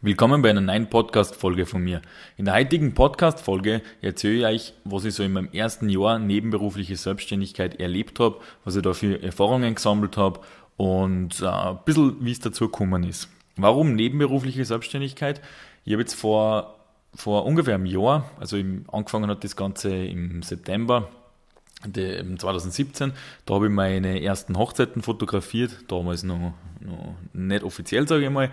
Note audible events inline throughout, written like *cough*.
Willkommen bei einer neuen Podcast-Folge von mir. In der heutigen Podcast-Folge erzähle ich euch, was ich so in meinem ersten Jahr nebenberufliche Selbstständigkeit erlebt habe, was ich da für Erfahrungen gesammelt habe und äh, ein bisschen, wie es dazu gekommen ist. Warum nebenberufliche Selbstständigkeit? Ich habe jetzt vor, vor ungefähr einem Jahr, also angefangen hat das Ganze im September 2017, da habe ich meine ersten Hochzeiten fotografiert, damals noch, noch nicht offiziell, sage ich mal.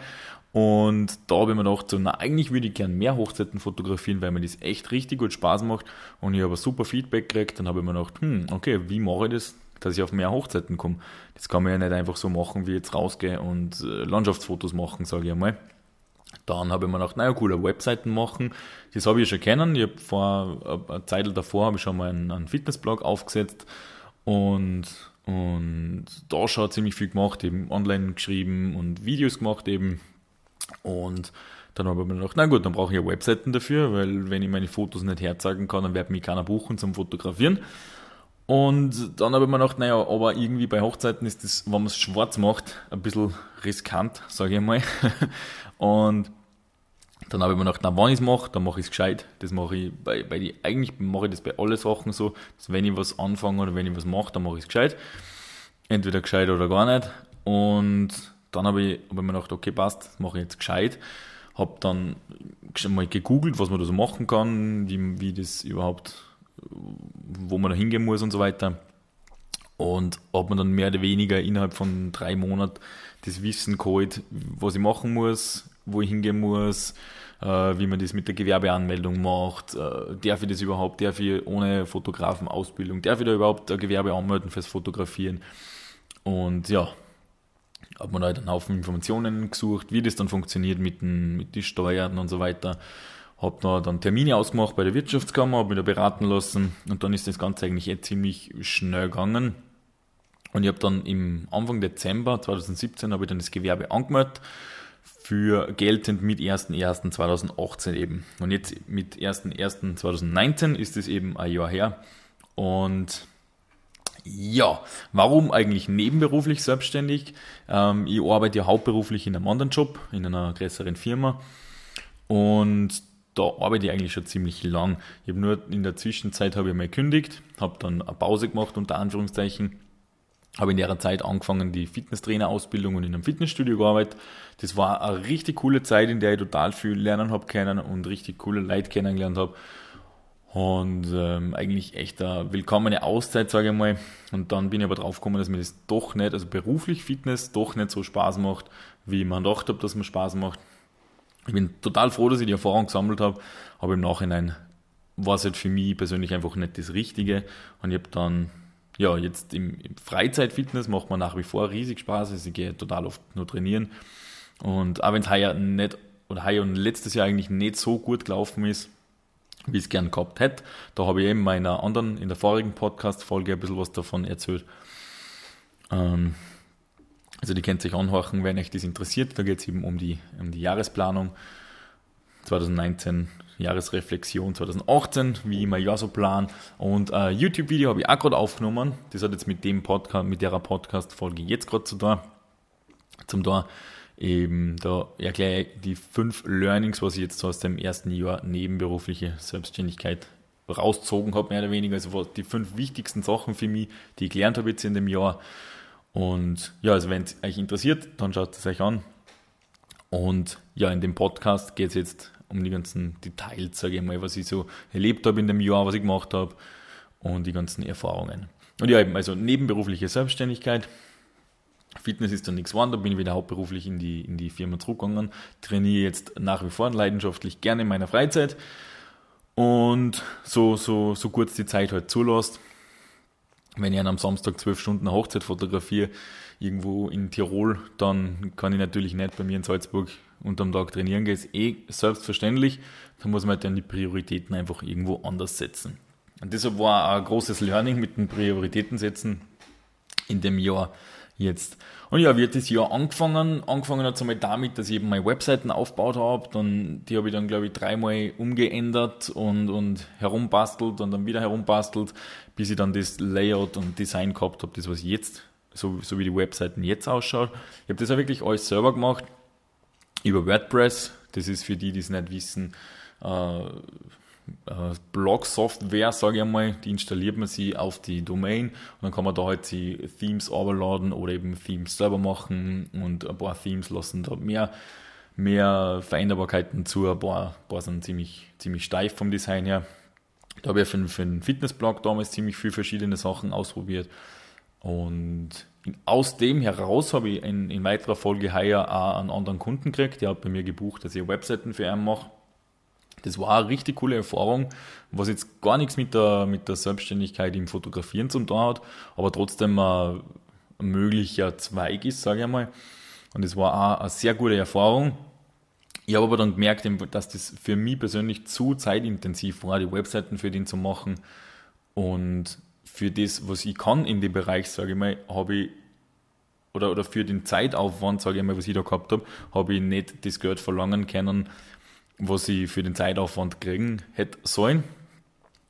Und da habe ich mir gedacht, so, na, eigentlich würde ich gerne mehr Hochzeiten fotografieren, weil mir das echt richtig gut Spaß macht. Und ich habe super Feedback gekriegt. Dann habe ich mir gedacht, hm, okay, wie mache ich das, dass ich auf mehr Hochzeiten komme? Das kann man ja nicht einfach so machen, wie jetzt rausgehe und äh, Landschaftsfotos machen, sage ich einmal. Dann habe ich mir gedacht, naja, coole Webseiten machen. Das habe ich schon kennen. Ich habe vor einer Zeit davor habe ich schon mal einen, einen Fitnessblog aufgesetzt und, und da schon ziemlich viel gemacht, eben online geschrieben und Videos gemacht eben und dann habe ich mir gedacht, na gut, dann brauche ich ja Webseiten dafür, weil wenn ich meine Fotos nicht herzeigen kann, dann wird mich keiner buchen zum Fotografieren. Und dann habe ich mir gedacht, naja, aber irgendwie bei Hochzeiten ist das, wenn man es schwarz macht, ein bisschen riskant, sage ich mal. *laughs* Und dann habe ich mir gedacht, na, wenn ich es mache, dann mache ich es gescheit. Das mache ich bei, bei die, eigentlich mache ich das bei allen Sachen so, dass wenn ich was anfange oder wenn ich was mache, dann mache ich es gescheit. Entweder gescheit oder gar nicht. Und dann habe ich, hab ich mir gedacht, okay, passt, mache ich jetzt gescheit. Habe dann mal gegoogelt, was man da so machen kann, wie, wie das überhaupt, wo man da hingehen muss und so weiter. Und habe mir dann mehr oder weniger innerhalb von drei Monaten das Wissen geholt, was ich machen muss, wo ich hingehen muss, äh, wie man das mit der Gewerbeanmeldung macht, äh, darf ich das überhaupt, darf ich ohne Fotografenausbildung, darf ich da überhaupt ein Gewerbe anmelden fürs Fotografieren. Und ja, habe mir halt einen Haufen Informationen gesucht, wie das dann funktioniert mit den, mit den Steuern und so weiter. Habe da dann Termine ausgemacht bei der Wirtschaftskammer, habe mich da beraten lassen und dann ist das Ganze eigentlich eh ziemlich schnell gegangen. Und ich habe dann im Anfang Dezember 2017 habe ich dann das Gewerbe angemeldet für geltend mit 1.1.2018 eben. Und jetzt mit 1.1.2019 ist es eben ein Jahr her. Und ja, warum eigentlich nebenberuflich selbstständig? Ähm, ich arbeite ja hauptberuflich in einem anderen Job, in einer größeren Firma und da arbeite ich eigentlich schon ziemlich lang. Ich habe nur in der Zwischenzeit habe ich mal gekündigt, habe dann eine Pause gemacht unter Anführungszeichen, habe in der Zeit angefangen die Fitnesstrainer-Ausbildung und in einem Fitnessstudio gearbeitet. Das war eine richtig coole Zeit, in der ich total viel lernen habe können und richtig coole Leute kennengelernt habe und ähm, eigentlich echt eine willkommene Auszeit, sage ich mal. Und dann bin ich aber drauf gekommen, dass mir das doch nicht, also beruflich Fitness doch nicht so Spaß macht, wie man gedacht habe, dass mir Spaß macht. Ich bin total froh, dass ich die Erfahrung gesammelt habe, aber im Nachhinein war es halt für mich persönlich einfach nicht das Richtige. Und ich habe dann, ja, jetzt im, im Freizeitfitness macht mir nach wie vor riesig Spaß. Also ich gehe total oft nur trainieren. Und auch wenn es heuer nicht, oder heuer und letztes Jahr eigentlich nicht so gut gelaufen ist, wie es gern gehabt hätte. Da habe ich eben in meiner anderen, in der vorigen Podcast-Folge ein bisschen was davon erzählt. Ähm, also die könnt sich anhorchen, wenn euch das interessiert. Da geht es eben um die, um die Jahresplanung 2019, Jahresreflexion 2018, wie ich mein Jahr so plan. Und ein YouTube-Video habe ich auch gerade aufgenommen. Das hat jetzt mit dem Podcast, mit der Podcast-Folge jetzt gerade zu tun. Zum da Eben, da erkläre ich die fünf Learnings, was ich jetzt aus dem ersten Jahr nebenberufliche Selbstständigkeit rausgezogen habe, mehr oder weniger. Also die fünf wichtigsten Sachen für mich, die ich gelernt habe jetzt in dem Jahr. Und ja, also wenn es euch interessiert, dann schaut es euch an. Und ja, in dem Podcast geht es jetzt um die ganzen Details, sage ich mal, was ich so erlebt habe in dem Jahr, was ich gemacht habe und die ganzen Erfahrungen. Und ja, eben, also nebenberufliche Selbstständigkeit. Fitness ist dann nichts geworden, da bin ich wieder hauptberuflich in die, in die Firma zurückgegangen, trainiere jetzt nach wie vor leidenschaftlich gerne in meiner Freizeit und so, so, so kurz die Zeit halt zulässt. Wenn ich am Samstag zwölf Stunden eine Hochzeit fotografiere, irgendwo in Tirol, dann kann ich natürlich nicht bei mir in Salzburg unterm Tag trainieren gehen, ist eh selbstverständlich. Da muss man halt dann die Prioritäten einfach irgendwo anders setzen. Und deshalb war ein großes Learning mit den Prioritäten setzen in dem Jahr jetzt. Und ja, wird das Jahr angefangen. Angefangen hat es einmal damit, dass ich eben meine Webseiten aufgebaut habe. Dann, die habe ich dann, glaube ich, dreimal umgeändert und, und herumbastelt und dann wieder herumbastelt, bis ich dann das Layout und Design gehabt habe, das was jetzt, so, so wie die Webseiten jetzt ausschauen. Ich habe das auch wirklich alles selber gemacht. Über WordPress, Das ist für die, die es nicht wissen, äh, Blog-Software, sage ich einmal, die installiert man sie auf die Domain und dann kann man da halt die Themes overladen oder eben Themes selber machen und ein paar Themes lassen. Da mehr, mehr Veränderbarkeiten zu, ein paar, ein paar sind ziemlich, ziemlich steif vom Design her. Da habe ich für, für einen Fitnessblog damals ziemlich viele verschiedene Sachen ausprobiert und aus dem heraus habe ich in, in weiterer Folge heuer auch einen anderen Kunden gekriegt, der hat bei mir gebucht, dass ich Webseiten für ihn mache das war eine richtig coole Erfahrung, was jetzt gar nichts mit der, mit der Selbstständigkeit im Fotografieren zu tun hat, aber trotzdem ein, möglicher Zweig ist, sage ich einmal. Und es war auch eine sehr gute Erfahrung. Ich habe aber dann gemerkt, dass das für mich persönlich zu zeitintensiv war, die Webseiten für den zu machen. Und für das, was ich kann in dem Bereich, sage ich mal, habe ich, oder, oder für den Zeitaufwand, sage ich mal, was ich da gehabt habe, habe ich nicht das Geld verlangen können, was ich für den Zeitaufwand kriegen hätte sollen.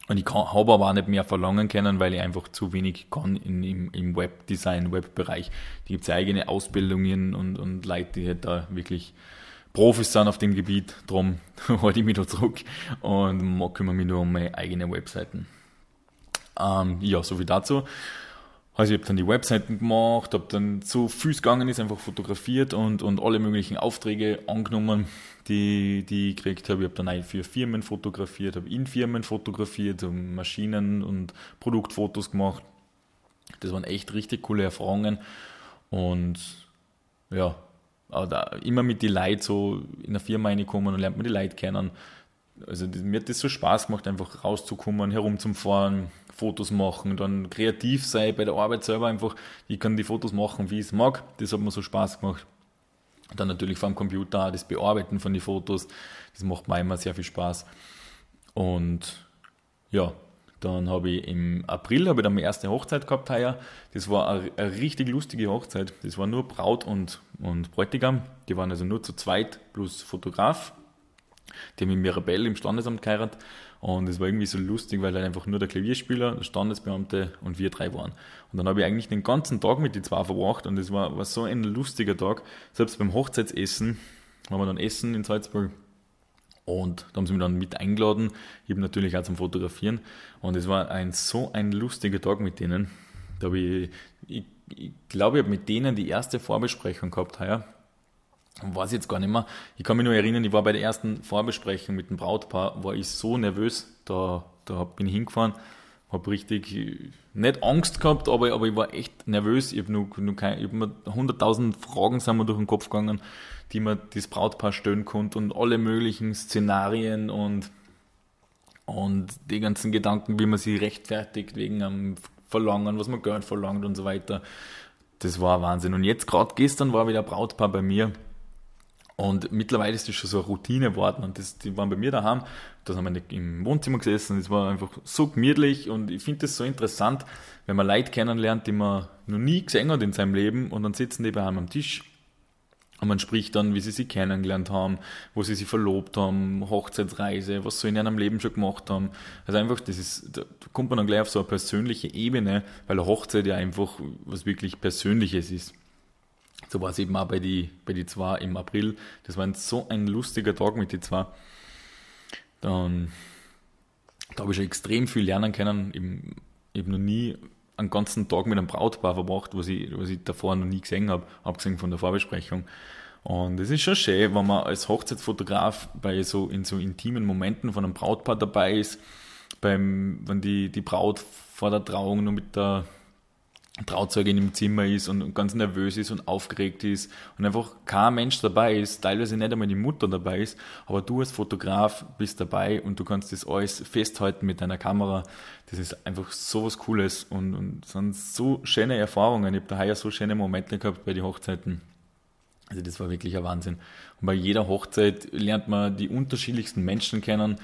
Und ich habe aber auch nicht mehr verlangen können, weil ich einfach zu wenig kann in, im, im Webdesign, Webbereich. Die gibt es eigene Ausbildungen und, und Leute, die halt da wirklich Profis sind auf dem Gebiet. Darum *laughs* halte ich mich da zurück und kümmere mich nur um meine eigenen Webseiten. Ähm, ja, so viel dazu. Also ich habe dann die Webseiten gemacht, habe dann so Fuß gegangen ist, einfach fotografiert und, und alle möglichen Aufträge angenommen, die, die ich gekriegt habe. Ich habe dann auch für Firmen fotografiert, habe in Firmen fotografiert, Maschinen und Produktfotos gemacht. Das waren echt richtig coole Erfahrungen und ja, immer mit die Leuten so in der Firma reinkommen und lernt man die Leute kennen. Also mir hat das so Spaß gemacht, einfach rauszukommen, herumzufahren, Fotos machen, dann kreativ sein bei der Arbeit selber einfach. Ich kann die Fotos machen, wie ich es mag. Das hat mir so Spaß gemacht. Dann natürlich vom Computer das Bearbeiten von den Fotos. Das macht mir immer sehr viel Spaß. Und ja, dann habe ich im April habe ich dann meine erste Hochzeit gehabt heuer. Das war eine, eine, richtig lustige Hochzeit. Das war nur Braut und, und Bräutigam. Die waren also nur zu zweit plus Fotograf. Die haben in Mirabell im Standesamt geheiratet. Und es war irgendwie so lustig, weil halt einfach nur der Klavierspieler, der Standesbeamte und wir drei waren. Und dann habe ich eigentlich den ganzen Tag mit den zwei verbracht und es war, war so ein lustiger Tag. Selbst beim Hochzeitsessen waren wir dann essen in Salzburg. Und da haben sie mich dann mit eingeladen, eben natürlich auch zum Fotografieren. Und es war ein so ein lustiger Tag mit denen. Da habe ich, ich, ich glaube, ich habe mit denen die erste Vorbesprechung gehabt heuer weiß jetzt gar nicht mehr. Ich kann mich nur erinnern, ich war bei der ersten Vorbesprechung mit dem Brautpaar, war ich so nervös, da, da bin ich hingefahren, habe richtig, nicht Angst gehabt, aber, aber ich war echt nervös. Ich habe nur, nur kein, ich hab mir 100.000 Fragen sind mir durch den Kopf gegangen, die mir das Brautpaar stellen konnte und alle möglichen Szenarien und, und die ganzen Gedanken, wie man sie rechtfertigt wegen am Verlangen, was man Geld verlangt und so weiter. Das war Wahnsinn. Und jetzt gerade gestern war wieder ein Brautpaar bei mir, und mittlerweile ist das schon so eine Routine geworden. Und das, die waren bei mir daheim, da haben wir im Wohnzimmer gesessen. Es war einfach so gemütlich und ich finde das so interessant, wenn man Leute kennenlernt, die man noch nie gesehen hat in seinem Leben und dann sitzen die bei einem am Tisch und man spricht dann, wie sie sich kennengelernt haben, wo sie sich verlobt haben, Hochzeitsreise, was sie in ihrem Leben schon gemacht haben. Also einfach, das ist, da kommt man dann gleich auf so eine persönliche Ebene, weil eine Hochzeit ja einfach was wirklich Persönliches ist. So war es eben auch bei die, bei die zwei im April. Das war ein, so ein lustiger Tag mit die zwei. Dann, da habe ich schon extrem viel lernen können. Eben, ich habe noch nie einen ganzen Tag mit einem Brautpaar verbracht, was ich, was ich davor noch nie gesehen habe, abgesehen von der Vorbesprechung. Und es ist schon schön, wenn man als Hochzeitsfotograf bei so in so intimen Momenten von einem Brautpaar dabei ist, beim, wenn die, die Braut vor der Trauung nur mit der Trauzeugin im Zimmer ist und ganz nervös ist und aufgeregt ist und einfach kein Mensch dabei ist, teilweise nicht einmal die Mutter dabei ist, aber du als Fotograf bist dabei und du kannst das alles festhalten mit deiner Kamera. Das ist einfach so was Cooles und, und sind so schöne Erfahrungen. Ich habe da heuer so schöne Momente gehabt bei den Hochzeiten. Also das war wirklich ein Wahnsinn. Und bei jeder Hochzeit lernt man die unterschiedlichsten Menschen kennen,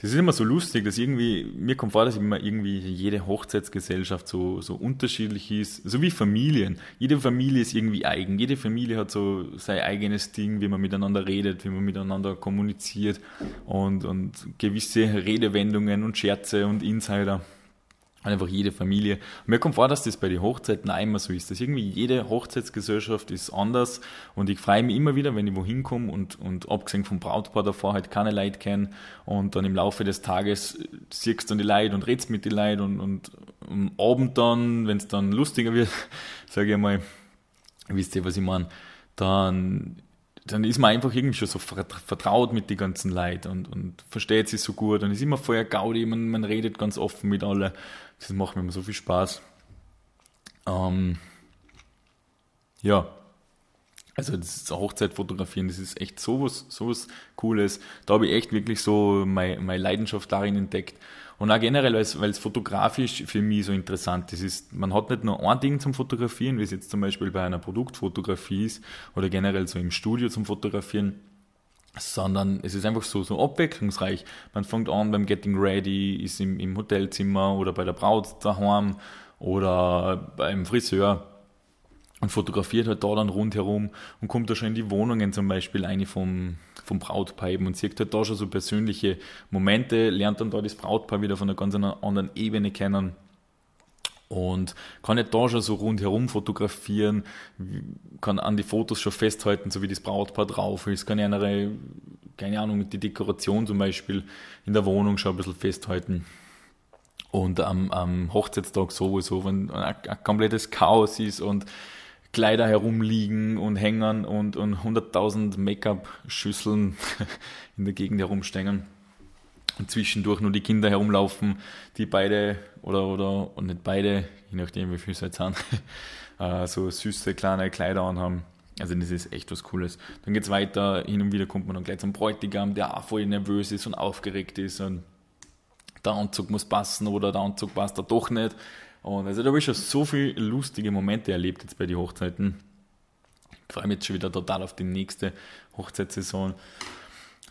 das ist immer so lustig, dass irgendwie, mir kommt vor, dass immer irgendwie jede Hochzeitsgesellschaft so, so unterschiedlich ist, so wie Familien. Jede Familie ist irgendwie eigen. Jede Familie hat so sein eigenes Ding, wie man miteinander redet, wie man miteinander kommuniziert und, und gewisse Redewendungen und Scherze und Insider. Einfach jede Familie. Und mir kommt vor, dass das bei den Hochzeiten auch immer so ist, dass irgendwie jede Hochzeitsgesellschaft ist anders. Und ich freue mich immer wieder, wenn ich wohin komme und, und abgesehen vom Brautpaar davor halt keine Leute kennen und dann im Laufe des Tages siehst du dann die Leute und redst mit den Leuten und, und am Abend dann, wenn es dann lustiger wird, *laughs* sage ich mal, wisst ihr, was ich meine, dann dann ist man einfach irgendwie schon so vertraut mit den ganzen Leuten und, und versteht sich so gut. Und ist immer voller Gaudi, man, man redet ganz offen mit allen. Das macht mir immer so viel Spaß. Ähm, ja, also das ist Hochzeitfotografieren, das ist echt sowas, sowas Cooles. Da habe ich echt wirklich so meine, meine Leidenschaft darin entdeckt. Und auch generell, weil es, weil es fotografisch für mich so interessant ist, ist, man hat nicht nur ein Ding zum Fotografieren, wie es jetzt zum Beispiel bei einer Produktfotografie ist oder generell so im Studio zum Fotografieren, sondern es ist einfach so, so abwechslungsreich. Man fängt an beim Getting Ready, ist im, im Hotelzimmer oder bei der Braut daheim oder beim Friseur und fotografiert halt da dann rundherum und kommt da schon in die Wohnungen zum Beispiel eine vom, vom Brautpaar eben und sieht halt da schon so persönliche Momente, lernt dann da das Brautpaar wieder von einer ganz anderen Ebene kennen und kann nicht da schon so rundherum fotografieren, kann an die Fotos schon festhalten, so wie das Brautpaar drauf ist, kann eine, keine Ahnung, mit die Dekoration zum Beispiel in der Wohnung schon ein bisschen festhalten. Und am, am Hochzeitstag sowieso, wenn ein, ein komplettes Chaos ist und Kleider herumliegen und hängen und, und 100.000 Make-up-Schüsseln *laughs* in der Gegend herumstehen und zwischendurch nur die Kinder herumlaufen, die beide oder, oder und nicht beide, je nachdem wie viel es jetzt sind, *laughs* äh, so süße kleine Kleider anhaben. Also das ist echt was Cooles. Dann geht es weiter, hin und wieder kommt man dann gleich zum Bräutigam, der auch voll nervös ist und aufgeregt ist und der Anzug muss passen oder der Anzug passt da doch nicht. Und also da habe ich schon so viele lustige Momente erlebt jetzt bei den Hochzeiten. Ich freue mich jetzt schon wieder total auf die nächste Hochzeitssaison.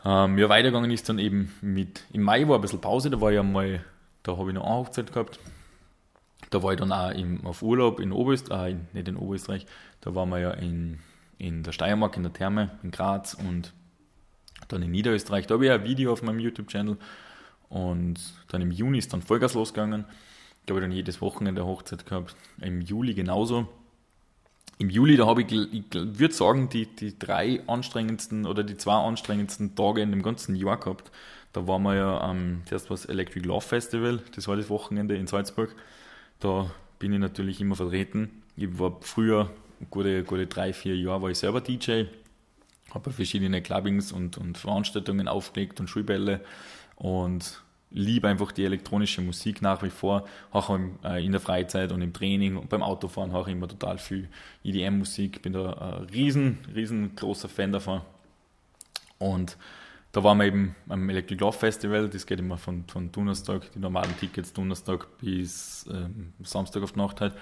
Ähm, ja, weitergegangen ist dann eben mit, im Mai war ein bisschen Pause, da war ich einmal, da habe ich noch eine Hochzeit gehabt. Da war ich dann auch im, auf Urlaub in Oberösterreich, äh, nicht in Oberösterreich, da waren wir ja in, in der Steiermark, in der Therme, in Graz und dann in Niederösterreich. Da habe ich ein Video auf meinem YouTube-Channel und dann im Juni ist dann Vollgas losgegangen. Da habe ich dann jedes Wochenende Hochzeit gehabt. Im Juli genauso. Im Juli, da habe ich, ich würde sagen, die, die drei anstrengendsten oder die zwei anstrengendsten Tage in dem ganzen Jahr gehabt. Da waren wir ja am, zuerst was Electric Love Festival, das war das Wochenende in Salzburg. Da bin ich natürlich immer vertreten. Ich war früher, gute, gute drei, vier Jahre, war ich selber DJ, habe verschiedene Clubbings und, und Veranstaltungen aufgelegt und Schulbälle und liebe einfach die elektronische Musik nach wie vor, auch äh, in der Freizeit und im Training und beim Autofahren auch immer total viel EDM-Musik, bin da ein riesen, riesengroßer Fan davon. Und da waren wir eben am Electric Love Festival, das geht immer von, von Donnerstag, die normalen Tickets Donnerstag bis ähm, Samstag auf die Nacht halt.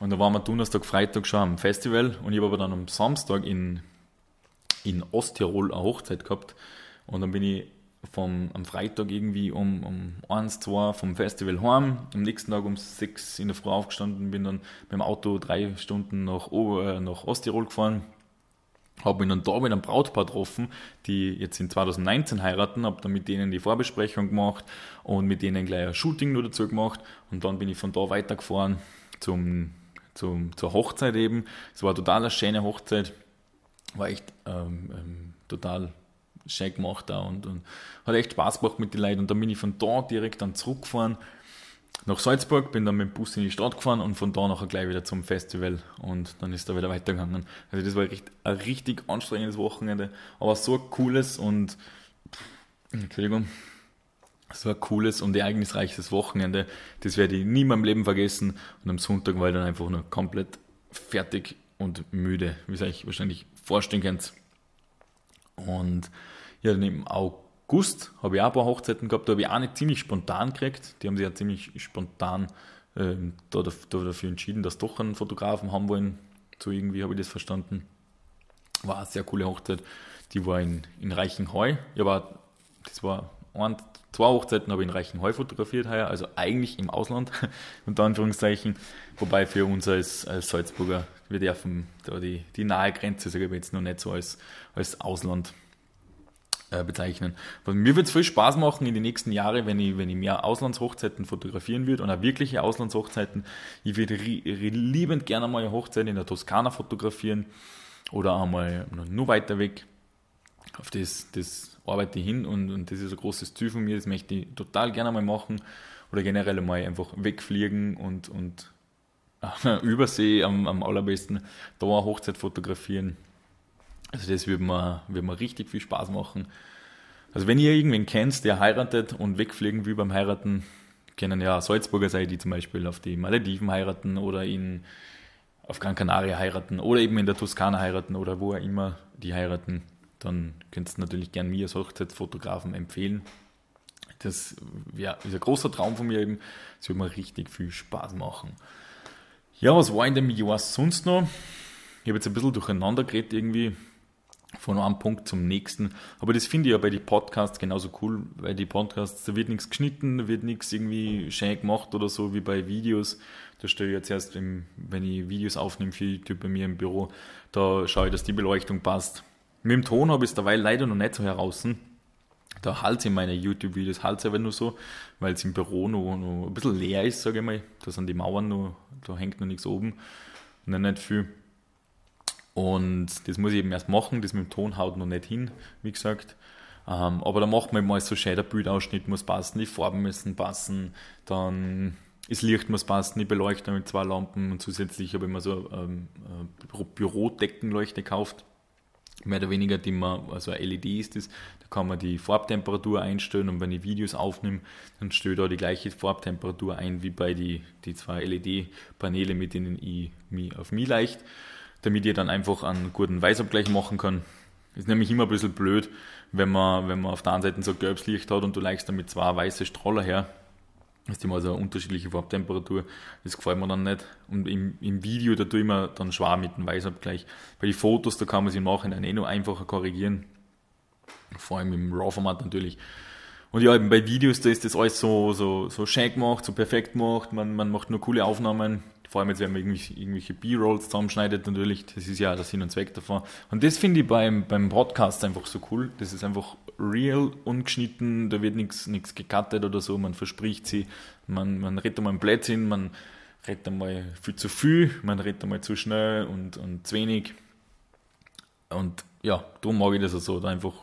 Und da waren wir Donnerstag, Freitag schon am Festival und ich habe aber dann am Samstag in, in Osttirol eine Hochzeit gehabt und dann bin ich vom, am Freitag irgendwie um, um 1, 2 vom Festival heim. Am nächsten Tag um 6 in der Früh aufgestanden, bin dann mit dem Auto drei Stunden nach, äh, nach Osttirol gefahren. Habe mich dann da mit einem Brautpaar getroffen, die jetzt in 2019 heiraten, habe dann mit denen die Vorbesprechung gemacht und mit denen gleich ein Shooting nur dazu gemacht. Und dann bin ich von da weitergefahren zum, zum, zur Hochzeit eben. Es war total eine schöne Hochzeit, war echt ähm, ähm, total schön gemacht auch und, und hat echt Spaß gemacht mit den Leuten. Und dann bin ich von da direkt dann zurückgefahren nach Salzburg, bin dann mit dem Bus in die Stadt gefahren und von da nachher gleich wieder zum Festival und dann ist da wieder weitergegangen. Also das war echt ein richtig anstrengendes Wochenende, aber so cooles und Entschuldigung, so ein cooles und ereignisreiches Wochenende. Das werde ich nie in meinem Leben vergessen. Und am Sonntag war ich dann einfach nur komplett fertig und müde, wie ihr euch wahrscheinlich vorstellen könnt. Und ja, dann im August habe ich auch ein paar Hochzeiten gehabt, da habe ich auch nicht ziemlich spontan gekriegt. Die haben sich ja ziemlich spontan ähm, da, da, dafür entschieden, dass doch einen Fotografen haben wollen. So irgendwie habe ich das verstanden. War eine sehr coole Hochzeit. Die war in, in Reichenheu. Ja, aber das war ein, zwei Hochzeiten habe ich in Reichenheu fotografiert heuer, also eigentlich im Ausland, *laughs* unter Anführungszeichen. Wobei für uns als, als Salzburger, wir dürfen da die, die nahe Grenze, sage ich jetzt noch nicht so als, als Ausland bezeichnen. Weil mir wird es viel Spaß machen in den nächsten Jahren, wenn ich, wenn ich mehr Auslandshochzeiten fotografieren würde und auch wirkliche Auslandshochzeiten. Ich würde liebend gerne mal eine Hochzeit in der Toskana fotografieren oder einmal nur weiter weg. Auf das, das arbeite ich hin und, und das ist ein großes Ziel von mir, das möchte ich total gerne mal machen oder generell mal einfach wegfliegen und, und äh, *laughs* Übersee am, am allerbesten da eine Hochzeit fotografieren. Also das würde mir, würde mir richtig viel Spaß machen. Also wenn ihr irgendwen kennt, der heiratet und wegfliegen will beim Heiraten, können ja Salzburger sein, die zum Beispiel auf die Malediven heiraten oder in, auf Gran Canaria heiraten oder eben in der Toskana heiraten oder wo auch immer die heiraten, dann könnt ihr natürlich gern mir als Hochzeitsfotografen empfehlen. Das ja, ist ein großer Traum von mir eben. Das würde mir richtig viel Spaß machen. Ja, was war in dem Jahr sonst noch? Ich habe jetzt ein bisschen durcheinander geredet irgendwie von einem Punkt zum nächsten. Aber das finde ich ja bei den Podcasts genauso cool, weil die Podcasts, da wird nichts geschnitten, da wird nichts irgendwie schön gemacht oder so wie bei Videos. Da stelle ich jetzt erst, im, wenn ich Videos aufnehme für YouTube bei mir im Büro, da schaue ich, dass die Beleuchtung passt. Mit dem Ton habe ich es dabei leider noch nicht so heraus. Da halte ich meine YouTube-Videos halt aber nur so, weil es im Büro noch, noch ein bisschen leer ist, sage ich mal. Da sind die Mauern noch, da hängt noch nichts oben. Und nicht viel. Und das muss ich eben erst machen, das mit dem Ton haut noch nicht hin, wie gesagt. Ähm, aber da macht man mal so schön, der Bildausschnitt muss passen, die Farben müssen passen, dann das Licht muss passen, die Beleuchtung mit zwei Lampen und zusätzlich habe ich mir so ähm, äh, Bürodeckenleuchte gekauft. Mehr oder weniger, die man, also eine LED ist das, da kann man die Farbtemperatur einstellen und wenn ich Videos aufnehme, dann stelle ich da die gleiche Farbtemperatur ein wie bei die, die zwei LED-Paneele, mit denen ich mich auf mich leicht damit ihr dann einfach einen guten Weißabgleich machen kann. Ist nämlich immer ein bisschen blöd, wenn man, wenn man auf der einen Seite so gelbes Licht hat und du leichst dann mit zwei weißen Strahler her. Das ist immer so eine unterschiedliche Farbtemperatur. Das gefällt mir dann nicht. Und im, im Video, da tue ich mir dann schwer mit dem Weißabgleich. Bei den Fotos, da kann man sie im Nachhinein eh noch einfacher korrigieren. Vor allem im RAW-Format natürlich. Und ja, eben bei Videos, da ist das alles so, so, so schön gemacht, so perfekt gemacht. Man, man macht nur coole Aufnahmen vor allem jetzt, wenn man irgendwelche, irgendwelche B-Rolls zusammenschneidet, natürlich, das ist ja der Sinn und Zweck davon. Und das finde ich beim, beim Podcast einfach so cool. Das ist einfach real, ungeschnitten, da wird nichts gecuttet oder so, man verspricht sie, man, man redet einmal einen Blödsinn, man redet einmal viel zu viel, man redet einmal zu schnell und, und zu wenig. Und ja, darum mag ich das also, da einfach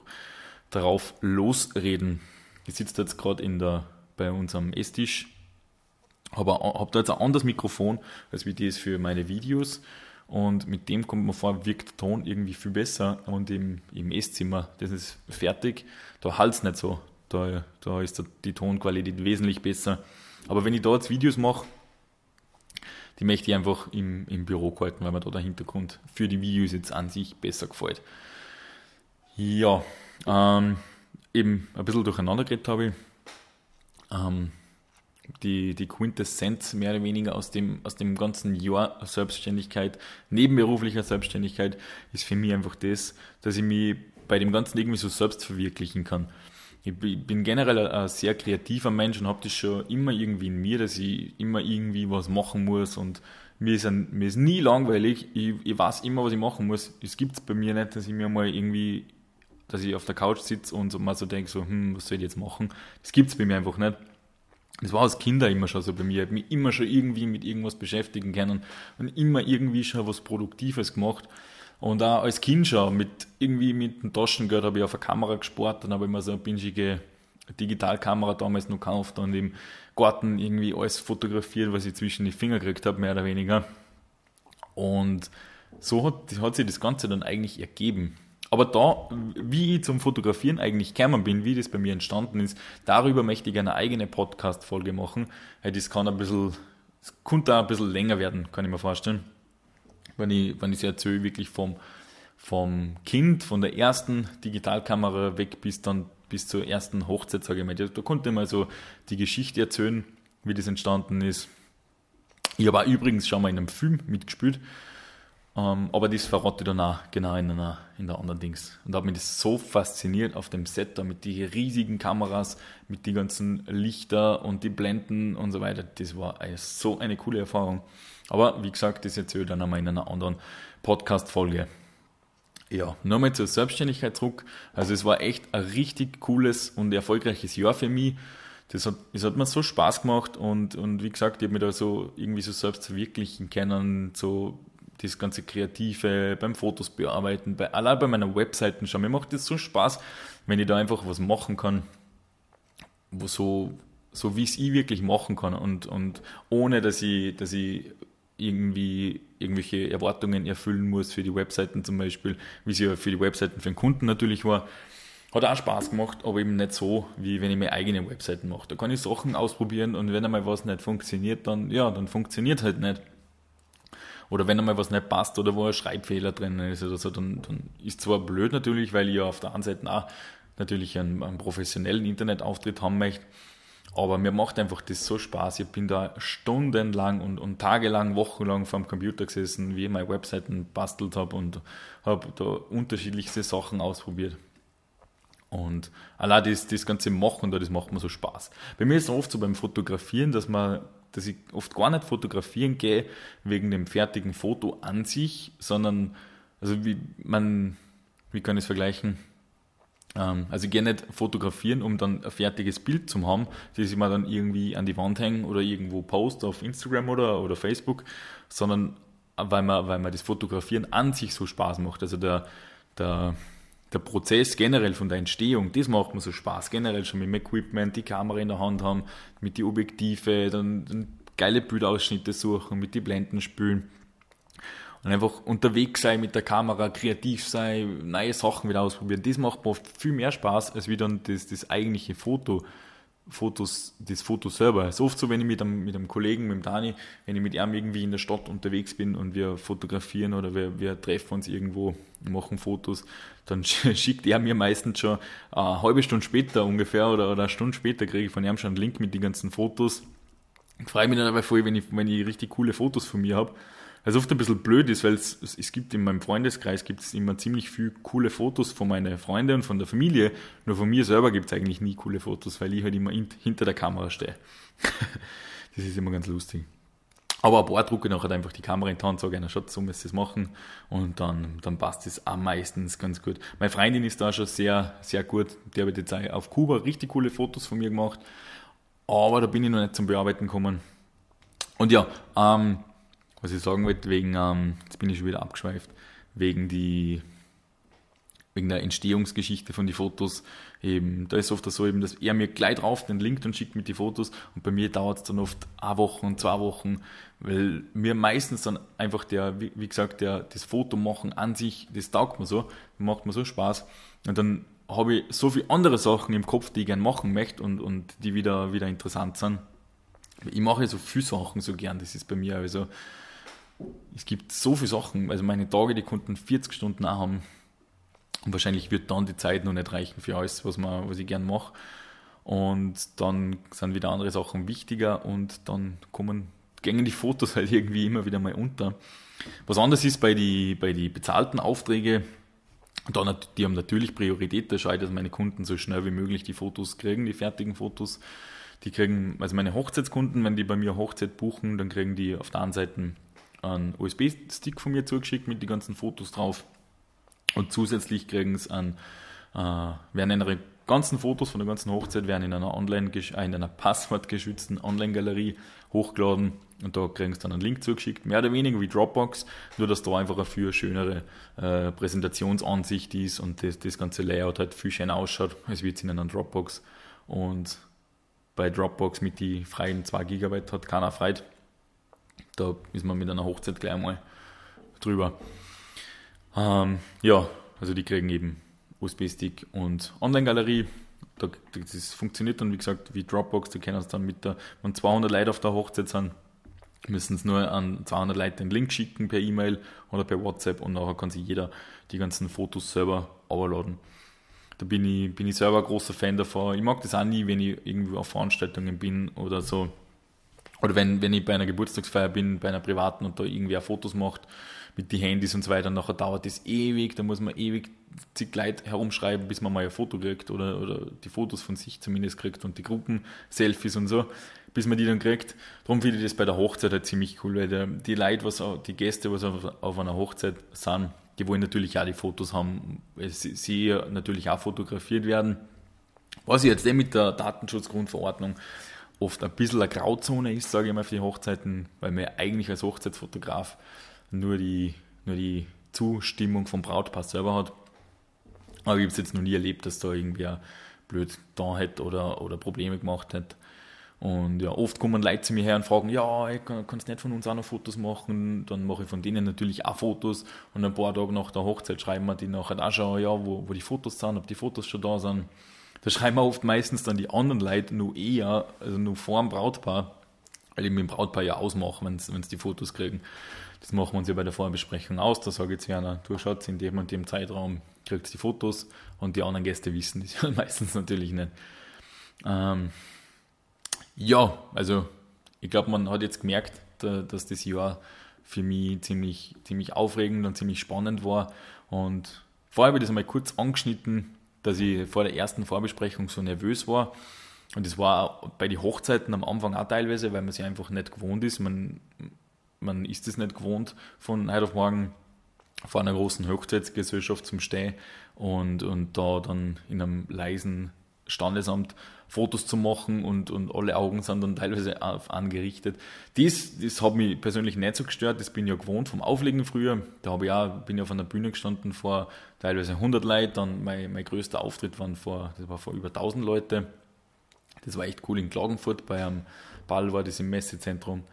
darauf losreden. Ich sitze jetzt gerade bei unserem Esstisch habe hab da jetzt ein anderes Mikrofon, als wie das für meine Videos. Und mit dem kommt man vor, wirkt der Ton irgendwie viel besser. Und im, im Esszimmer, das ist fertig, da halt es nicht so. Da, da ist die Tonqualität wesentlich besser. Aber wenn ich da jetzt Videos mache, die möchte ich einfach im, im Büro halten, weil mir da der Hintergrund für die Videos jetzt an sich besser gefällt. Ja, ähm, eben ein bisschen durcheinander geredet habe ich. Ähm, die, die Quintessenz mehr oder weniger aus dem, aus dem ganzen Jahr Selbstständigkeit, nebenberuflicher Selbstständigkeit, ist für mich einfach das, dass ich mich bei dem Ganzen irgendwie so selbst verwirklichen kann. Ich bin generell ein sehr kreativer Mensch und habe das schon immer irgendwie in mir, dass ich immer irgendwie was machen muss und mir ist, ein, mir ist nie langweilig. Ich, ich weiß immer, was ich machen muss. Es gibt es bei mir nicht, dass ich mir mal irgendwie, dass ich auf der Couch sitze und so mal so denke, so, hm, was soll ich jetzt machen? Das gibt es bei mir einfach nicht. Das war als Kinder immer schon so bei mir. Ich habe mich immer schon irgendwie mit irgendwas beschäftigen können und immer irgendwie schon was Produktives gemacht. Und auch als Kind schon mit irgendwie mit dem Taschengeld habe ich auf eine Kamera gespart, dann habe ich mir so eine pinschige Digitalkamera damals noch gekauft und im Garten irgendwie alles fotografiert, was ich zwischen die Finger gekriegt habe, mehr oder weniger. Und so hat, hat sich das Ganze dann eigentlich ergeben. Aber da, wie ich zum Fotografieren eigentlich gekommen bin, wie das bei mir entstanden ist, darüber möchte ich eine eigene Podcast-Folge machen. Das kann ein bisschen, es könnte auch ein bisschen länger werden, kann ich mir vorstellen. Wenn ich, wenn ich es erzähle, wirklich vom, vom Kind, von der ersten Digitalkamera weg bis dann bis zur ersten Hochzeit, sage ich mal. Da konnte ich mal so die Geschichte erzählen, wie das entstanden ist. Ich habe auch übrigens schon mal in einem Film mitgespielt. Ähm, aber das verrate ich dann auch genau in, einer, in der anderen Dings. Und da hat mich das so fasziniert auf dem Set da mit den riesigen Kameras, mit den ganzen Lichter und die Blenden und so weiter. Das war so eine coole Erfahrung. Aber wie gesagt, das erzähle ich dann einmal in einer anderen Podcast-Folge. ja, nochmal zur Selbstständigkeit zurück. Also es war echt ein richtig cooles und erfolgreiches Jahr für mich. Das hat, das hat mir so Spaß gemacht und, und wie gesagt, ich habe mich da so irgendwie so selbst verwirklichen können, so das ganze Kreative beim Fotos bearbeiten, bei, allein bei meiner Webseiten schon. Mir macht das so Spaß, wenn ich da einfach was machen kann, wo so, so wie es ich wirklich machen kann und, und ohne, dass ich, dass ich irgendwie irgendwelche Erwartungen erfüllen muss für die Webseiten zum Beispiel, wie es ja für die Webseiten für den Kunden natürlich war. Hat auch Spaß gemacht, aber eben nicht so, wie wenn ich meine eigene Webseiten mache. Da kann ich Sachen ausprobieren und wenn einmal was nicht funktioniert, dann, ja, dann funktioniert halt nicht. Oder wenn einmal was nicht passt oder wo ein Schreibfehler drin ist oder so, dann, dann ist zwar blöd natürlich, weil ich ja auf der anderen Seite auch natürlich einen, einen professionellen Internetauftritt haben möchte, aber mir macht einfach das so Spaß. Ich bin da stundenlang und, und tagelang, wochenlang vor dem Computer gesessen, wie ich meine Webseiten bastelt habe und habe da unterschiedlichste Sachen ausprobiert. Und allein das, das ganze Machen da, das macht mir so Spaß. Bei mir ist es oft so beim Fotografieren, dass man, dass ich oft gar nicht fotografieren gehe wegen dem fertigen Foto an sich, sondern, also wie man, wie kann ich es vergleichen? Ähm, also ich gehe nicht fotografieren, um dann ein fertiges Bild zu haben, das ich mir dann irgendwie an die Wand hängen oder irgendwo post auf Instagram oder, oder Facebook, sondern weil man, weil man das Fotografieren an sich so Spaß macht. Also der, der, der Prozess generell von der Entstehung, das macht mir so Spaß. Generell schon mit dem Equipment, die Kamera in der Hand haben, mit die Objektive, dann, dann geile Bildausschnitte suchen, mit die Blenden spülen und einfach unterwegs sein mit der Kamera, kreativ sein, neue Sachen wieder ausprobieren. Das macht mir oft viel mehr Spaß, als wie dann das, das eigentliche Foto, Fotos, das Foto selber. Es ist oft so, wenn ich mit einem, mit einem Kollegen, mit dem Dani, wenn ich mit ihm irgendwie in der Stadt unterwegs bin und wir fotografieren oder wir, wir treffen uns irgendwo, machen Fotos, dann *laughs* schickt er mir meistens schon eine halbe Stunde später ungefähr oder, oder eine Stunde später kriege ich von ihm schon einen Link mit den ganzen Fotos. Ich freue mich dann aber voll, wenn ich, wenn ich richtig coole Fotos von mir habe was oft ein bisschen blöd ist, weil es, es gibt in meinem Freundeskreis gibt es immer ziemlich viel coole Fotos von meinen Freunden und von der Familie. Nur von mir selber gibt es eigentlich nie coole Fotos, weil ich halt immer in, hinter der Kamera stehe. *laughs* das ist immer ganz lustig. Aber ein paar drucke nachher einfach die Kamera in die Hand, sage einer, Schatz, so müsst ihr es machen. Und dann, dann passt es am meistens ganz gut. Meine Freundin ist da schon sehr, sehr gut. Die hat jetzt auf Kuba richtig coole Fotos von mir gemacht. Aber da bin ich noch nicht zum Bearbeiten gekommen. Und ja, ähm, was ich sagen wollte, wegen, ähm, jetzt bin ich schon wieder abgeschweift, wegen die wegen der Entstehungsgeschichte von den Fotos. Eben, da ist oft so, eben, dass er mir gleich drauf den Link und schickt mit die Fotos und bei mir dauert es dann oft eine Woche und zwei Wochen, weil mir meistens dann einfach der, wie, wie, gesagt, der, das Foto machen an sich, das taugt mir so, macht mir so Spaß und dann habe ich so viele andere Sachen im Kopf, die ich gerne machen möchte und, und die wieder, wieder interessant sind. Ich mache so viele Sachen so gern, das ist bei mir also es gibt so viele Sachen, also meine Tage, die konnten 40 Stunden auch haben. Und wahrscheinlich wird dann die Zeit noch nicht reichen für alles, was, man, was ich gern mache. Und dann sind wieder andere Sachen wichtiger und dann kommen, gängen die Fotos *laughs* halt irgendwie immer wieder mal unter. Was anders ist bei den bei die bezahlten Aufträgen, die haben natürlich Priorität, da schaue ich, dass meine Kunden so schnell wie möglich die Fotos kriegen, die fertigen Fotos. Die kriegen, also meine Hochzeitskunden, wenn die bei mir Hochzeit buchen, dann kriegen die auf der einen Seite einen USB-Stick von mir zugeschickt mit den ganzen Fotos drauf. Und zusätzlich kriegen sie an, äh, werden ihre ganzen Fotos von der ganzen Hochzeit werden in einer online äh, in einer passwortgeschützten Online-Galerie hochgeladen und da kriegen sie dann einen Link zugeschickt, mehr oder weniger wie Dropbox, nur dass da einfach eine viel schönere äh, Präsentationsansicht ist und das, das ganze Layout halt viel schöner ausschaut, als wird es in einer Dropbox. Und bei Dropbox mit die freien 2 GB hat keiner Freude da ist man mit einer Hochzeit gleich einmal drüber. Ähm, ja, also die kriegen eben USB-Stick und Online-Galerie. Da, das funktioniert dann, wie gesagt, wie Dropbox. Die können dann mit der, wenn 200 Leute auf der Hochzeit sind, müssen es nur an 200 Leute den Link schicken per E-Mail oder per WhatsApp und nachher kann sich jeder die ganzen Fotos selber overladen. Da bin ich, bin ich selber ein großer Fan davon. Ich mag das auch nie, wenn ich irgendwo auf Veranstaltungen bin oder so oder wenn, wenn ich bei einer Geburtstagsfeier bin, bei einer privaten und da irgendwer Fotos macht mit den Handys und so weiter, nachher dauert das ewig, da muss man ewig zig Leute herumschreiben, bis man mal ein Foto kriegt oder, oder die Fotos von sich zumindest kriegt und die Gruppen-Selfies und so, bis man die dann kriegt. Darum finde ich das bei der Hochzeit halt ziemlich cool, weil der, die Leute, was, die Gäste, was auf, auf einer Hochzeit sind, die wollen natürlich auch die Fotos haben, sie natürlich auch fotografiert werden. Was jetzt eh mit der Datenschutzgrundverordnung oft ein bisschen eine Grauzone ist, sage ich mal, für die Hochzeiten, weil man eigentlich als Hochzeitsfotograf nur die, nur die Zustimmung vom Brautpaar selber hat. Aber ich habe es jetzt noch nie erlebt, dass da irgendwer blöd da hätte oder, oder Probleme gemacht hätte. Und ja, oft kommen Leute zu mir her und fragen, ja, ey, kannst nicht von uns auch noch Fotos machen? Dann mache ich von denen natürlich auch Fotos und ein paar Tage nach der Hochzeit schreiben wir die nachher auch schon, ja, wo, wo die Fotos sind, ob die Fotos schon da sind. Da schreiben wir oft meistens dann die anderen Leute nur eher, also nur vor dem Brautpaar, weil ich mit dem Brautpaar ja ausmache, wenn sie die Fotos kriegen. Das machen wir uns ja bei der Vorbesprechung aus. Da sage ich jetzt Werner, du schaut in dem und dem Zeitraum, kriegst die Fotos und die anderen Gäste wissen das ja *laughs* meistens natürlich nicht. Ähm, ja, also ich glaube, man hat jetzt gemerkt, dass das Jahr für mich ziemlich, ziemlich aufregend und ziemlich spannend war. Und vorher habe ich das einmal kurz angeschnitten, dass ich vor der ersten Vorbesprechung so nervös war. Und das war bei den Hochzeiten am Anfang auch teilweise, weil man sich einfach nicht gewohnt ist. Man, man ist es nicht gewohnt, von heute auf morgen vor einer großen Hochzeitsgesellschaft zum Stehen und, und da dann in einem leisen Standesamt Fotos zu machen und, und alle Augen sind dann teilweise auf angerichtet. Dies, das hat mich persönlich nicht so gestört, das bin ich ja gewohnt vom Auflegen früher. Da habe ich auch, bin ich auf einer Bühne gestanden vor teilweise 100 Leuten, dann mein, mein größter Auftritt waren vor, das war vor über 1000 Leute. Das war echt cool in Klagenfurt, bei einem Ball war das im Messezentrum.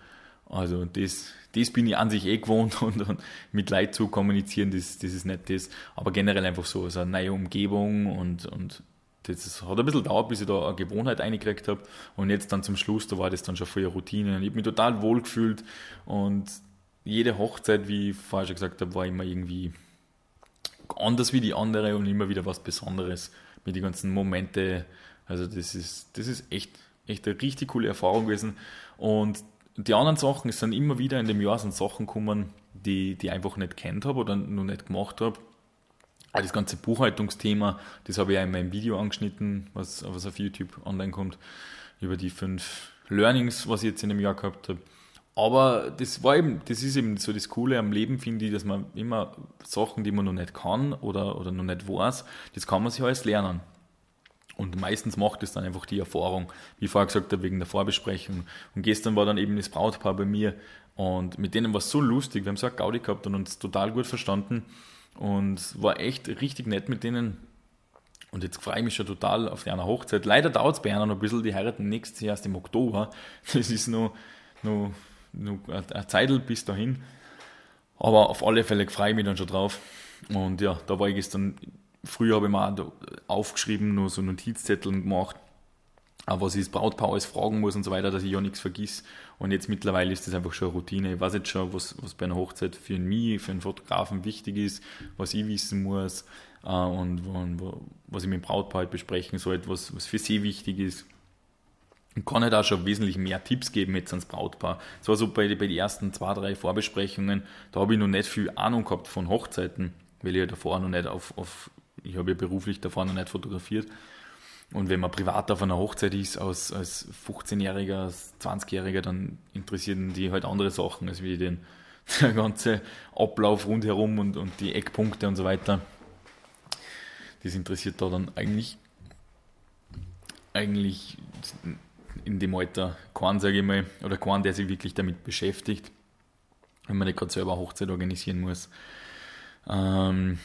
Also das, das bin ich an sich eh gewohnt *laughs* und, und mit Leid zu kommunizieren, das, das ist nicht das. Aber generell einfach so, so eine neue Umgebung und, und das hat ein bisschen gedauert, bis ich da eine Gewohnheit eingekriegt habe. Und jetzt dann zum Schluss, da war das dann schon voll eine Routine. Ich habe mich total wohl gefühlt. Und jede Hochzeit, wie ich vorher schon gesagt habe, war immer irgendwie anders wie die andere und immer wieder was Besonderes mit den ganzen Momente. Also das ist, das ist echt, echt eine richtig coole Erfahrung gewesen. Und die anderen Sachen, es sind immer wieder in dem Jahr sind Sachen gekommen, die, die ich einfach nicht kennt habe oder noch nicht gemacht habe das ganze Buchhaltungsthema, das habe ich ja in meinem Video angeschnitten, was, was auf YouTube online kommt, über die fünf Learnings, was ich jetzt in dem Jahr gehabt habe. Aber das war eben, das ist eben so das Coole am Leben, finde ich, dass man immer Sachen, die man noch nicht kann oder, oder noch nicht weiß, das kann man sich alles lernen. Und meistens macht es dann einfach die Erfahrung, wie ich vorher gesagt habe, wegen der Vorbesprechung. Und gestern war dann eben das Brautpaar bei mir und mit denen war es so lustig, wir haben so eine Gaudi gehabt und uns total gut verstanden und war echt richtig nett mit denen. Und jetzt freue ich mich schon total auf die Hochzeit. Leider dauert es bei einer noch ein bisschen, die heiraten nächstes Jahr erst im Oktober. *laughs* Das ist noch, eine Zeit bis dahin. Aber auf alle Fälle freue ich mich dann schon drauf. Und ja, da war ich gestern, früher habe ich mir auch aufgeschrieben, nur so Notizzetteln gemacht, was ich das Brautpaar alles fragen muss und so weiter, dass ich ja nichts vergiss. Und jetzt mittlerweile ist das einfach schon eine Routine. Ich weiß jetzt schon, was, was bei einer Hochzeit für mich, für einen Fotografen wichtig ist, was ich wissen muss äh, und, und, was ich mit dem Brautpaar halt besprechen soll, was, was für sie wichtig ist. Und kann halt auch schon wesentlich mehr Tipps geben jetzt ans Brautpaar. Es war so bei, bei den ersten zwei, drei Vorbesprechungen, da habe ich noch nicht viel Ahnung gehabt von Hochzeiten, weil ich ja davor noch nicht auf, auf ich habe ja beruflich davor noch nicht fotografiert. Und wenn man privat auf einer Hochzeit ist, als, als 15-Jähriger, als 20-Jähriger, dann interessieren die halt andere Sachen, als wie den, *laughs* der ganze Ablauf rundherum und, und die Eckpunkte und so weiter. Das interessiert da dann eigentlich, eigentlich in dem Alter keinen, sage ich mal, oder keinen, der sich wirklich damit beschäftigt, wenn man nicht gerade selber Hochzeit organisieren muss. Ähm,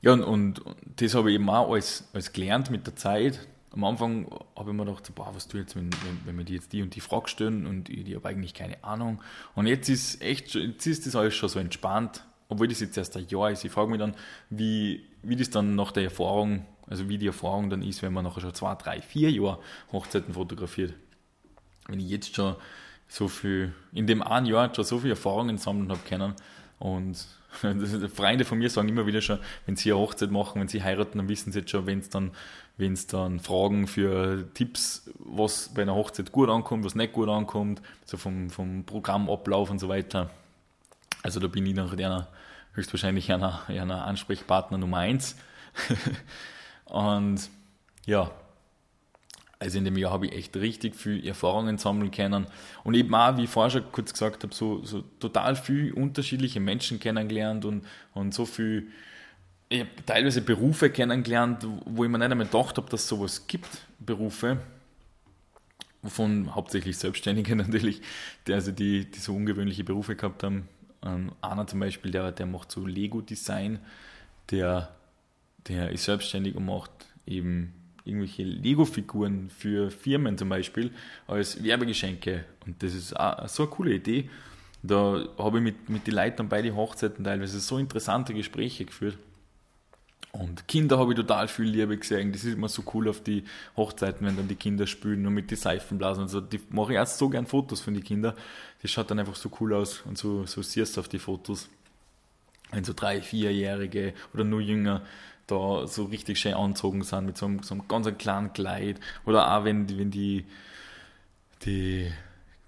ja, und, und, das habe ich eben auch alles, alles gelernt mit der Zeit. Am Anfang habe ich mir gedacht, boah, was tue ich jetzt, wenn, wenn, wenn mir die jetzt die und die Frage stellen und ich, ich habe eigentlich keine Ahnung. Und jetzt ist echt, jetzt ist das alles schon so entspannt, obwohl das jetzt erst ein Jahr ist. Ich frage mich dann, wie, wie das dann nach der Erfahrung, also wie die Erfahrung dann ist, wenn man nachher schon zwei, drei, vier Jahre Hochzeiten fotografiert. Wenn ich jetzt schon so viel, in dem einen Jahr schon so viel Erfahrungen sammeln habe können und *laughs* Freunde von mir sagen immer wieder schon, wenn sie eine Hochzeit machen, wenn sie heiraten, dann wissen sie jetzt schon, wenn es dann, wenn es dann Fragen für Tipps, was bei einer Hochzeit gut ankommt, was nicht gut ankommt, so vom, vom Programmablauf und so weiter. Also da bin ich nach der höchstwahrscheinlich einer, einer Ansprechpartner Nummer eins. *laughs* und ja, Also in dem Jahr habe ich echt richtig viel Erfahrungen sammeln können. Und eben auch, wie ich vorher schon kurz gesagt habe, so, so total viel unterschiedliche Menschen kennengelernt und, und so viel, ich habe teilweise Berufe kennengelernt, wo ich mir nicht einmal gedacht habe, dass es sowas gibt, Berufe. Von hauptsächlich Selbstständigen *laughs* natürlich, die, also die, die so ungewöhnliche Berufe gehabt haben. Ähm, einer zum Beispiel, der, der macht so Lego-Design, der, der ist selbstständig und macht eben irgendwelche Lego-Figuren für Firmen zum Beispiel als Werbegeschenke. Und das ist auch so eine coole Idee. Da habe ich mit, mit den Leuten bei den Hochzeiten teilweise so interessante Gespräche geführt. Und Kinder habe ich total viel Liebe gesehen. Das ist immer so cool auf die Hochzeiten, wenn dann die Kinder spielen und mit den Seifenblasen und. Die mache ich erst so gern Fotos von den Kindern. Das schaut dann einfach so cool aus und so, so siehst du auf die Fotos. Wenn so drei, vierjährige oder nur jünger da so richtig schön angezogen sind mit so einem, so einem ganz kleinen Kleid. Oder auch wenn, wenn die, die,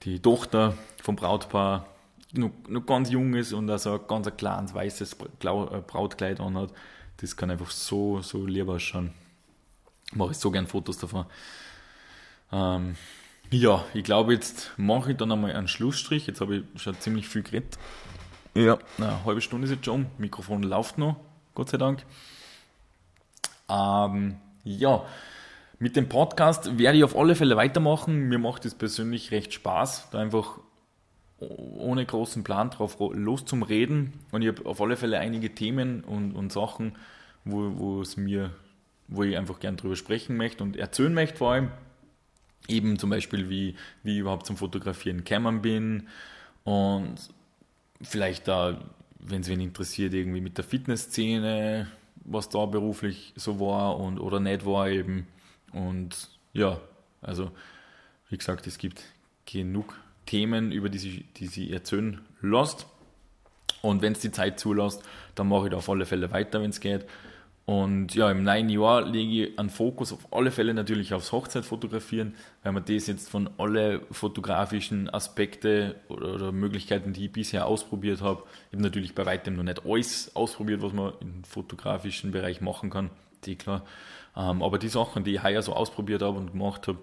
die Tochter vom Brautpaar noch, noch ganz jung ist und also ein ganz kleines weißes äh, Brautkleid anhat. Das kann einfach so, so lieb ausschauen. Mache ich so gern Fotos davon. Ähm, ja, ich glaube, jetzt mache ich dann einmal einen Schlussstrich. Jetzt habe ich schon ziemlich viel geredet. Ja, eine halbe Stunde ist jetzt schon. Mikrofon läuft noch, Gott sei Dank. Ähm, ja, mit dem Podcast werde ich auf alle Fälle weitermachen. Mir macht es persönlich recht Spaß, da einfach ohne großen Plan drauf los zum Reden. Und ich habe auf alle Fälle einige Themen und, und Sachen, wo, wo es mir, wo ich einfach gern drüber sprechen möchte und erzählen möchte vor allem. Eben zum Beispiel, wie, wie ich überhaupt zum Fotografieren gekommen bin und vielleicht da, wenn es wen interessiert, irgendwie mit der Fitnessszene, was da beruflich so war und oder nicht war eben. Und ja, also wie gesagt, es gibt genug Themen, über die sie, die sie erzählen lässt. Und wenn es die Zeit zulässt, dann mache ich da auf alle Fälle weiter, wenn es geht. Und ja, im neuen Jahr lege ich einen Fokus auf alle Fälle natürlich aufs Hochzeitfotografieren, weil man das jetzt von alle fotografischen Aspekte oder, oder Möglichkeiten, die ich bisher ausprobiert habe, eben natürlich bei weitem noch nicht alles ausprobiert, was man im fotografischen Bereich machen kann, die klar. Ähm, aber die Sachen, die ich heuer so ausprobiert habe und gemacht habe,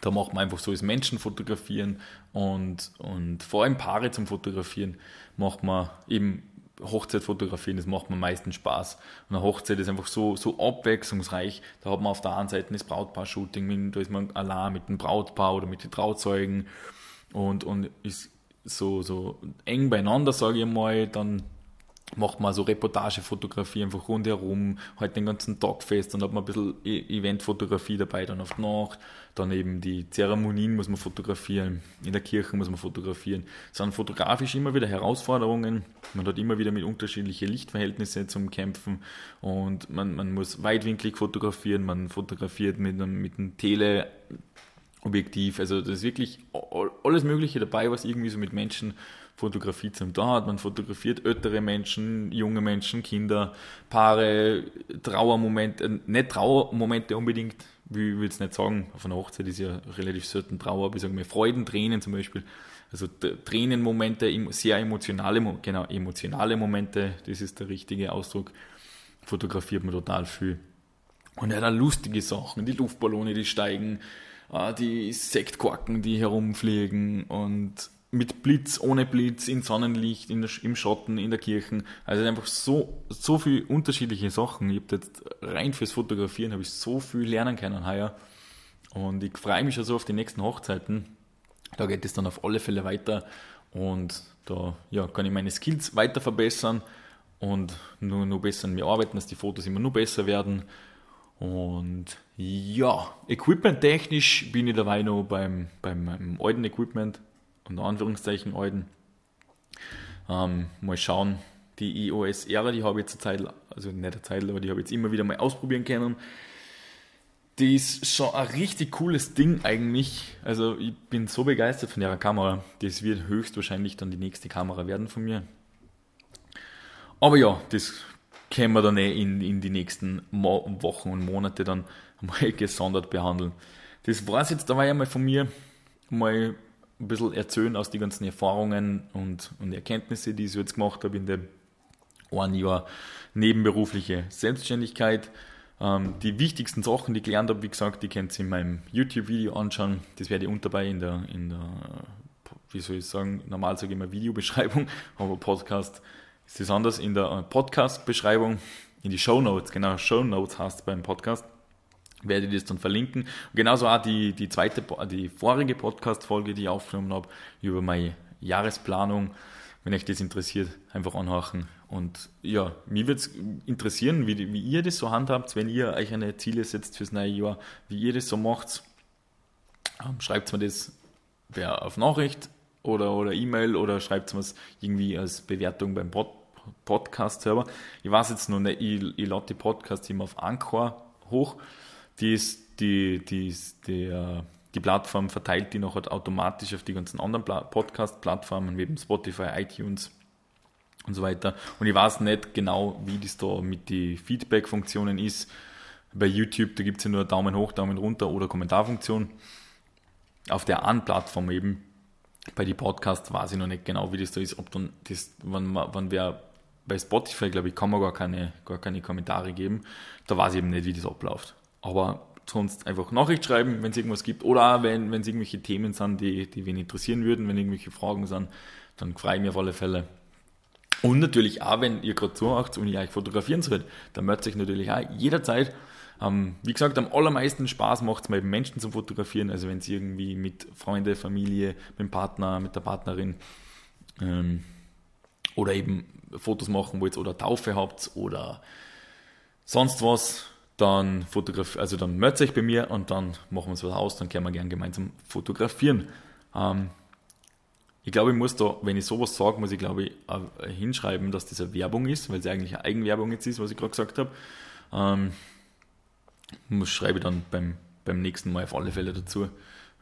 da macht man einfach so das Menschen fotografieren und, und vor allem Paare zum Fotografieren macht man eben Hochzeit fotografieren, das macht mir meistens Spaß. Und eine Hochzeit ist einfach so, so abwechslungsreich. Da hat man auf der einen Seite das Brautpaar-Shooting, da ist man allein mit dem Brautpaar oder mit den Trauzeugen und, und ist so, so eng beieinander, sage ich mal. Dann macht man so Reportagefotografie einfach rundherum, halt den ganzen Tag fest und hat man ein bisschen e- Eventfotografie dabei, dann auf die Nacht, dann eben die Zeremonien muss man fotografieren, in der Kirche muss man fotografieren. Es sind fotografisch immer wieder Herausforderungen, man hat immer wieder mit unterschiedlichen Lichtverhältnissen zum Kämpfen und man, man muss weitwinklig fotografieren, man fotografiert mit einem, mit einem Teleobjektiv, also das ist wirklich alles Mögliche dabei, was irgendwie so mit Menschen Fotografie zum da hat. Man fotografiert ältere Menschen, junge Menschen, Kinder, Paare, Trauermomente, nicht Trauermomente unbedingt, wie will es nicht sagen, auf einer Hochzeit ist ja relativ selten Trauer, aber ich sage mal Freudentränen zum Beispiel. Also Tränenmomente, sehr emotionale, genau, emotionale Momente, das ist der richtige Ausdruck, fotografiert man total viel. Und ja, dann lustige Sachen, die Luftballone, die steigen, ah, die Sektkorken, die herumfliegen und mit Blitz, ohne Blitz, in Sonnenlicht, in der, im Schotten, in der Kirche. Also einfach so, so viele unterschiedliche Sachen. Ich habe jetzt rein fürs Fotografieren habe ich so viel lernen können heuer. Und ich freue mich schon so auf die nächsten Hochzeiten. Da geht es dann auf alle Fälle weiter. Und da ja, kann ich meine Skills weiter verbessern und nur, nur besser an mir arbeiten, dass die Fotos immer nur besser werden. Und ja, equipment-technisch bin ich dabei noch beim, beim, beim alten Equipment unter Anführungszeichen alten. Ähm, mal schauen, die EOS-Ära, die habe ich jetzt eine Zeit, also nicht eine Zeit, aber die habe ich jetzt immer wieder mal ausprobieren können. Die ist schon ein richtig cooles Ding eigentlich. Also ich bin so begeistert von der Kamera. Das wird höchstwahrscheinlich dann die nächste Kamera werden von mir. Aber ja, das können wir dann eh in, in die nächsten Mo Wochen und Monate dann *laughs* mal gesondert behandeln. Das war es jetzt dabei einmal von mir. Mal ein bisschen erzählen aus den ganzen Erfahrungen und, und Erkenntnisse, die ich jetzt gemacht habe in dem einen Jahr nebenberufliche Selbstständigkeit. Ähm, die wichtigsten Sachen, die ich gelernt habe, wie gesagt, die könnt ihr in meinem YouTube-Video anschauen. Das werde ich unter bei in der, in der, wie soll ich sagen, normal sage ich immer Videobeschreibung, *laughs* aber Podcast ist das anders, in der äh, Podcast-Beschreibung, in die Show Notes, genau, Show Notes heißt beim Podcast werde ich das dann verlinken. Und genauso auch die, die zweite, die vorige Podcast-Folge, die ich aufgenommen habe, über meine Jahresplanung. Wenn euch das interessiert, einfach anhören. Und ja, mich würde es interessieren, wie, wie ihr das so handhabt, wenn ihr euch eine Ziele setzt fürs neue Jahr, wie ihr das so macht. Ähm, schreibt mir das auf Nachricht oder, oder E-Mail oder schreibt mir es irgendwie als Bewertung beim Pod Podcast-Server. Ich weiß jetzt noch nicht, ich, ich lade die Podcasts immer auf Anchor hoch die ist, die, die, ist, äh, die Plattform verteilt die noch halt automatisch auf die ganzen anderen Podcast-Plattformen, wie eben Spotify, iTunes und so weiter. Und ich weiß nicht genau, wie das da mit den Feedback-Funktionen ist. Bei YouTube, da gibt es ja nur Daumen hoch, Daumen runter oder Kommentarfunktion. Auf der anderen Plattform eben, bei den Podcasts weiß ich noch nicht genau, wie das da ist, ob dann das, wann, wann wer bei Spotify, glaube ich, kann man gar keine, gar keine Kommentare geben. Da weiß ich eben nicht, wie das abläuft. Aber sonst einfach Nachricht schreiben, wenn es irgendwas gibt. Oder auch, wenn es irgendwelche Themen sind, die, die wen interessieren würden, wenn irgendwelche Fragen sind, dann freue ich mich auf alle Fälle. Und natürlich auch, wenn ihr gerade zuhört und ihr euch fotografieren sollt, dann meldet euch natürlich auch jederzeit. Ähm, wie gesagt, am allermeisten Spaß macht es eben Menschen zu fotografieren. Also wenn es irgendwie mit Freunde, Familie, mit dem Partner, mit der Partnerin ähm, oder eben Fotos machen wollt oder Taufe habt oder sonst was, dann fotografieren, also dann meldet euch bei mir und dann machen wir es was aus, dann können wir gerne gemeinsam fotografieren. Ähm, ich glaube, ich muss da, wenn ich sowas sage, muss ich glaube ich hinschreiben, dass das eine Werbung ist, weil es eigentlich eine Eigenwerbung jetzt ist, was ich gerade gesagt habe. Ähm, muss schreibe ich dann beim, beim nächsten Mal auf alle Fälle dazu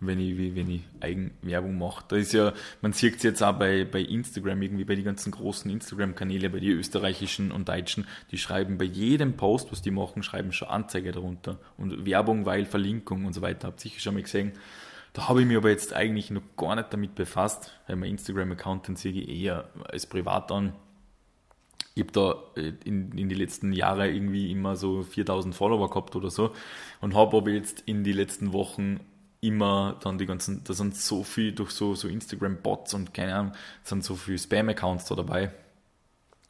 wenn ich, wenn ich Eigenwerbung mache. Da ist ja, man sieht es jetzt auch bei, bei Instagram, irgendwie bei den ganzen großen Instagram-Kanäle, bei den österreichischen und deutschen, die schreiben bei jedem Post, was die machen, schreiben schon Anzeige darunter und Werbung, weil Verlinkung und so weiter. Habt ihr sicher schon mal gesehen. Da habe ich mich aber jetzt eigentlich noch gar nicht damit befasst, weil mein Instagram-Account den sehe ich eher als privat an. Ich habe da äh, in, in die letzten Jahre irgendwie immer so 4000 Follower gehabt oder so und habe aber jetzt in die letzten Wochen immer dann die ganzen, da sind so viel durch so, so Instagram-Bots und keine Ahnung, sind so viele Spam-Accounts da dabei.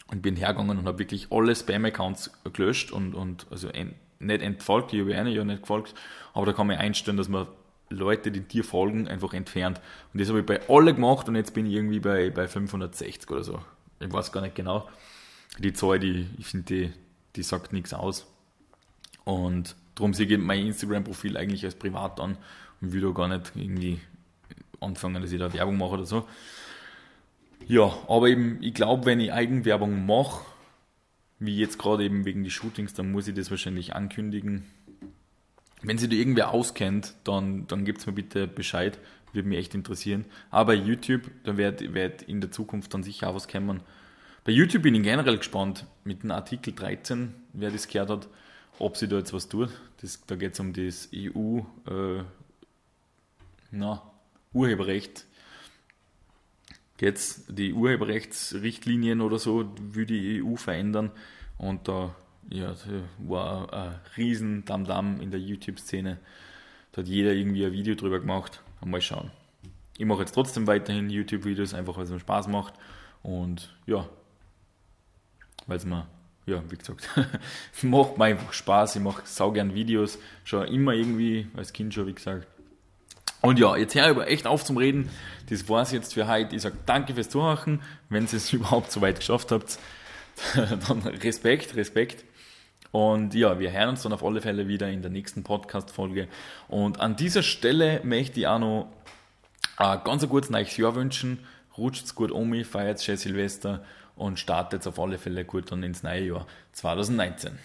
Und bin hergegangen und habe wirklich alle Spam-Accounts gelöscht und, und also en, nicht entfolgt, ich habe eine ja nicht gefolgt, aber da kann man einstellen, dass man Leute, die dir folgen, einfach entfernt. Und das habe ich bei alle gemacht und jetzt bin ich irgendwie bei, bei 560 oder so. Ich weiß gar nicht genau. Die Zahl, die, ich finde, die, die sagt nichts aus. Und darum sehe ich mein Instagram-Profil eigentlich als privat an und will da gar nicht irgendwie anfangen, dass ich da Werbung mache oder so. Ja, aber eben, ich glaube, wenn ich Eigenwerbung mache, wie jetzt gerade eben wegen die Shootings, dann muss ich das wahrscheinlich ankündigen. Wenn sich da irgendwer auskennt, dann, dann es mir bitte Bescheid. Würde mich echt interessieren. Aber bei YouTube, da wird, wird in der Zukunft dann sicher auch was kommen. Bei YouTube bin ich generell gespannt mit dem Artikel 13, wer das gehört hat, ob sie da jetzt was tut. Das, da geht es um das EU äh, na, Urheberrecht. Jetzt die Urheberrechtsrichtlinien oder so will die EU verändern und da ja, war ein riesen Damm-Damm in der YouTube-Szene. Da hat jeder irgendwie ein Video drüber gemacht. Mal schauen. Ich mache jetzt trotzdem weiterhin YouTube-Videos, einfach weil es mir Spaß macht. Und ja, weil es mir, ja, wie gesagt, *laughs* macht mir einfach Spaß. Ich mache sau gern Videos. Schon immer irgendwie, als Kind schon, wie gesagt. Und ja, jetzt höre ich aber echt auf zum Reden. Das war's jetzt für heute. Ich sage danke fürs Zuhören. Wenn ihr es *laughs* überhaupt so weit geschafft habt, *laughs* dann Respekt, Respekt. Und ja, wir hören uns dann auf alle Fälle wieder in der nächsten Podcast-Folge. Und an dieser Stelle möchte ich auch noch ein ganz kurzes neues Jahr wünschen. Rutscht's gut um, feiert schön Silvester und startet auf alle Fälle gut dann ins neue Jahr 2019.